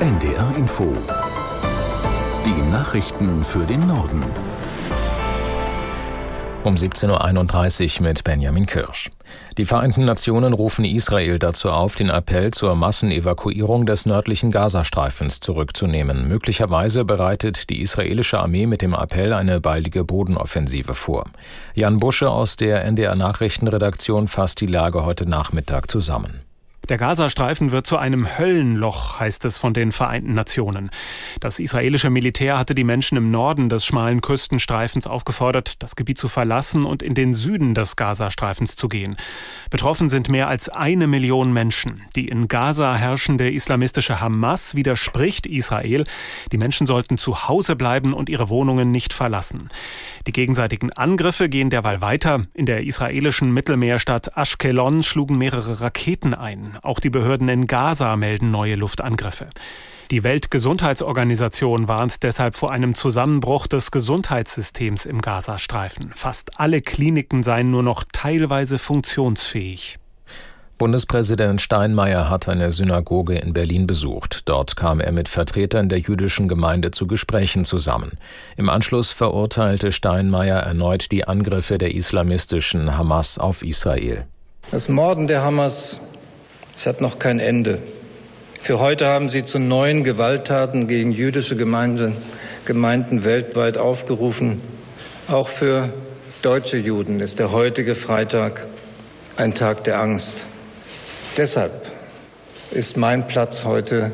NDR Info. Die Nachrichten für den Norden. Um 17.31 Uhr mit Benjamin Kirsch. Die Vereinten Nationen rufen Israel dazu auf, den Appell zur Massenevakuierung des nördlichen Gazastreifens zurückzunehmen. Möglicherweise bereitet die israelische Armee mit dem Appell eine baldige Bodenoffensive vor. Jan Busche aus der NDR Nachrichtenredaktion fasst die Lage heute Nachmittag zusammen. Der Gazastreifen wird zu einem Höllenloch, heißt es von den Vereinten Nationen. Das israelische Militär hatte die Menschen im Norden des schmalen Küstenstreifens aufgefordert, das Gebiet zu verlassen und in den Süden des Gazastreifens zu gehen. Betroffen sind mehr als eine Million Menschen. Die in Gaza herrschende islamistische Hamas widerspricht Israel. Die Menschen sollten zu Hause bleiben und ihre Wohnungen nicht verlassen. Die gegenseitigen Angriffe gehen derweil weiter. In der israelischen Mittelmeerstadt Ashkelon schlugen mehrere Raketen ein. Auch die Behörden in Gaza melden neue Luftangriffe. Die Weltgesundheitsorganisation warnt deshalb vor einem Zusammenbruch des Gesundheitssystems im Gazastreifen. Fast alle Kliniken seien nur noch teilweise funktionsfähig. Bundespräsident Steinmeier hat eine Synagoge in Berlin besucht. Dort kam er mit Vertretern der jüdischen Gemeinde zu Gesprächen zusammen. Im Anschluss verurteilte Steinmeier erneut die Angriffe der islamistischen Hamas auf Israel. Das Morden der Hamas es hat noch kein Ende. Für heute haben sie zu neuen Gewalttaten gegen jüdische Gemeinden, Gemeinden weltweit aufgerufen. Auch für deutsche Juden ist der heutige Freitag ein Tag der Angst. Deshalb ist mein Platz heute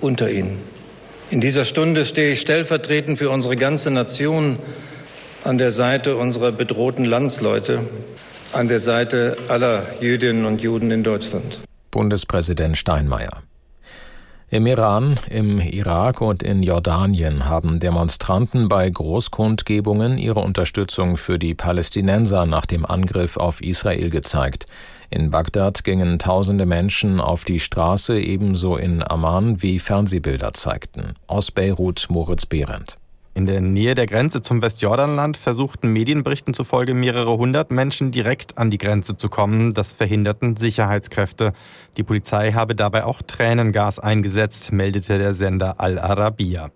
unter Ihnen. In dieser Stunde stehe ich stellvertretend für unsere ganze Nation an der Seite unserer bedrohten Landsleute, an der Seite aller Jüdinnen und Juden in Deutschland. Bundespräsident Steinmeier. Im Iran, im Irak und in Jordanien haben Demonstranten bei Großkundgebungen ihre Unterstützung für die Palästinenser nach dem Angriff auf Israel gezeigt. In Bagdad gingen tausende Menschen auf die Straße, ebenso in Amman, wie Fernsehbilder zeigten. Aus Beirut Moritz Behrendt. In der Nähe der Grenze zum Westjordanland versuchten Medienberichten zufolge mehrere hundert Menschen direkt an die Grenze zu kommen. Das verhinderten Sicherheitskräfte. Die Polizei habe dabei auch Tränengas eingesetzt, meldete der Sender Al Arabiya.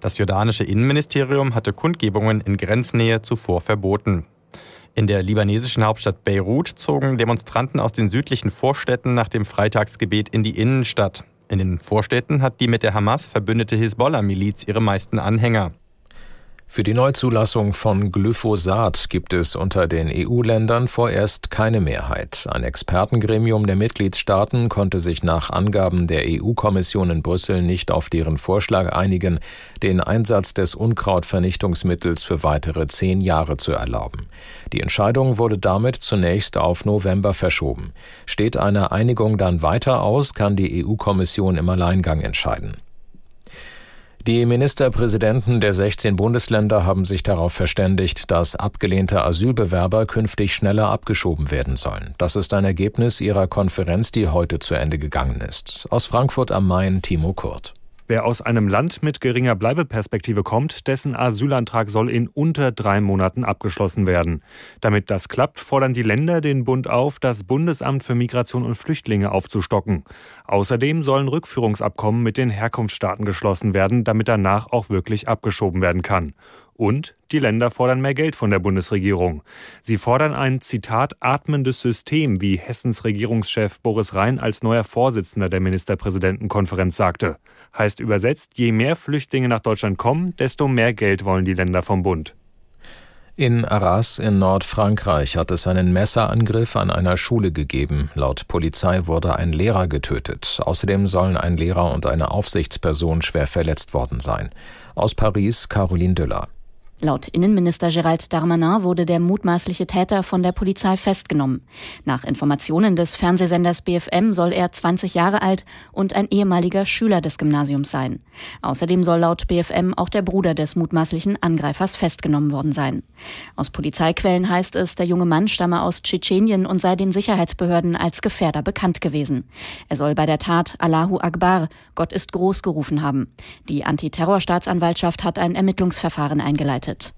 Das jordanische Innenministerium hatte Kundgebungen in Grenznähe zuvor verboten. In der libanesischen Hauptstadt Beirut zogen Demonstranten aus den südlichen Vorstädten nach dem Freitagsgebet in die Innenstadt. In den Vorstädten hat die mit der Hamas verbündete Hisbollah-Miliz ihre meisten Anhänger. Für die Neuzulassung von Glyphosat gibt es unter den EU-Ländern vorerst keine Mehrheit. Ein Expertengremium der Mitgliedstaaten konnte sich nach Angaben der EU-Kommission in Brüssel nicht auf deren Vorschlag einigen, den Einsatz des Unkrautvernichtungsmittels für weitere zehn Jahre zu erlauben. Die Entscheidung wurde damit zunächst auf November verschoben. Steht eine Einigung dann weiter aus, kann die EU-Kommission im Alleingang entscheiden. Die Ministerpräsidenten der 16 Bundesländer haben sich darauf verständigt, dass abgelehnte Asylbewerber künftig schneller abgeschoben werden sollen. Das ist ein Ergebnis ihrer Konferenz, die heute zu Ende gegangen ist. Aus Frankfurt am Main Timo Kurt. Wer aus einem Land mit geringer Bleibeperspektive kommt, dessen Asylantrag soll in unter drei Monaten abgeschlossen werden. Damit das klappt, fordern die Länder den Bund auf, das Bundesamt für Migration und Flüchtlinge aufzustocken. Außerdem sollen Rückführungsabkommen mit den Herkunftsstaaten geschlossen werden, damit danach auch wirklich abgeschoben werden kann. Und die Länder fordern mehr Geld von der Bundesregierung. Sie fordern ein Zitat atmendes System, wie Hessens Regierungschef Boris Rhein als neuer Vorsitzender der Ministerpräsidentenkonferenz sagte. Heißt übersetzt, je mehr Flüchtlinge nach Deutschland kommen, desto mehr Geld wollen die Länder vom Bund. In Arras in Nordfrankreich hat es einen Messerangriff an einer Schule gegeben. Laut Polizei wurde ein Lehrer getötet. Außerdem sollen ein Lehrer und eine Aufsichtsperson schwer verletzt worden sein. Aus Paris Caroline Düller. Laut Innenminister Gerald Darmanin wurde der mutmaßliche Täter von der Polizei festgenommen. Nach Informationen des Fernsehsenders BFM soll er 20 Jahre alt und ein ehemaliger Schüler des Gymnasiums sein. Außerdem soll laut BFM auch der Bruder des mutmaßlichen Angreifers festgenommen worden sein. Aus Polizeiquellen heißt es, der junge Mann stamme aus Tschetschenien und sei den Sicherheitsbehörden als Gefährder bekannt gewesen. Er soll bei der Tat Allahu Akbar, Gott ist groß gerufen haben. Die Antiterrorstaatsanwaltschaft hat ein Ermittlungsverfahren eingeleitet It.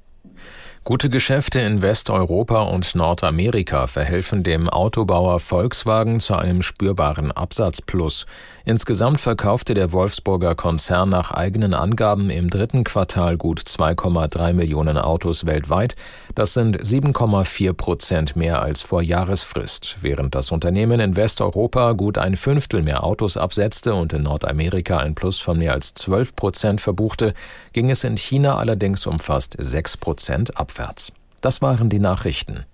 Gute Geschäfte in Westeuropa und Nordamerika verhelfen dem Autobauer Volkswagen zu einem spürbaren Absatzplus. Insgesamt verkaufte der Wolfsburger Konzern nach eigenen Angaben im dritten Quartal gut 2,3 Millionen Autos weltweit. Das sind 7,4 Prozent mehr als vor Jahresfrist. Während das Unternehmen in Westeuropa gut ein Fünftel mehr Autos absetzte und in Nordamerika ein Plus von mehr als 12 Prozent verbuchte, ging es in China allerdings um fast 6 Prozent abwärts. Das waren die Nachrichten.